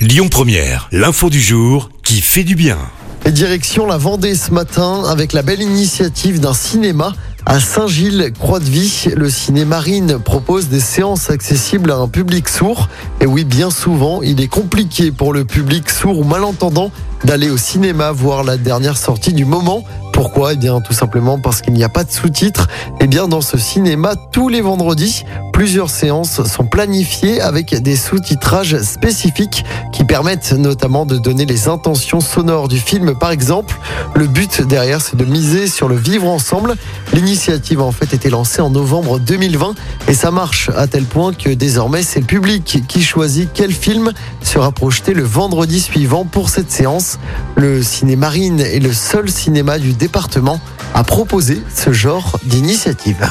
Lyon Première, l'info du jour qui fait du bien. Direction la Vendée ce matin avec la belle initiative d'un cinéma à Saint-Gilles-Croix-de-Vie. Le ciné-marine propose des séances accessibles à un public sourd. Et oui, bien souvent, il est compliqué pour le public sourd ou malentendant d'aller au cinéma voir la dernière sortie du moment. Pourquoi? Eh bien, tout simplement parce qu'il n'y a pas de sous-titres. Eh bien, dans ce cinéma, tous les vendredis, plusieurs séances sont planifiées avec des sous-titrages spécifiques qui permettent notamment de donner les intentions sonores du film, par exemple. Le but derrière, c'est de miser sur le vivre ensemble. L'initiative a en fait été lancée en novembre 2020 et ça marche à tel point que désormais, c'est le public qui choisit quel film sera projeté le vendredi suivant pour cette séance. Le ciné-marine est le seul cinéma du département à proposer ce genre d'initiative.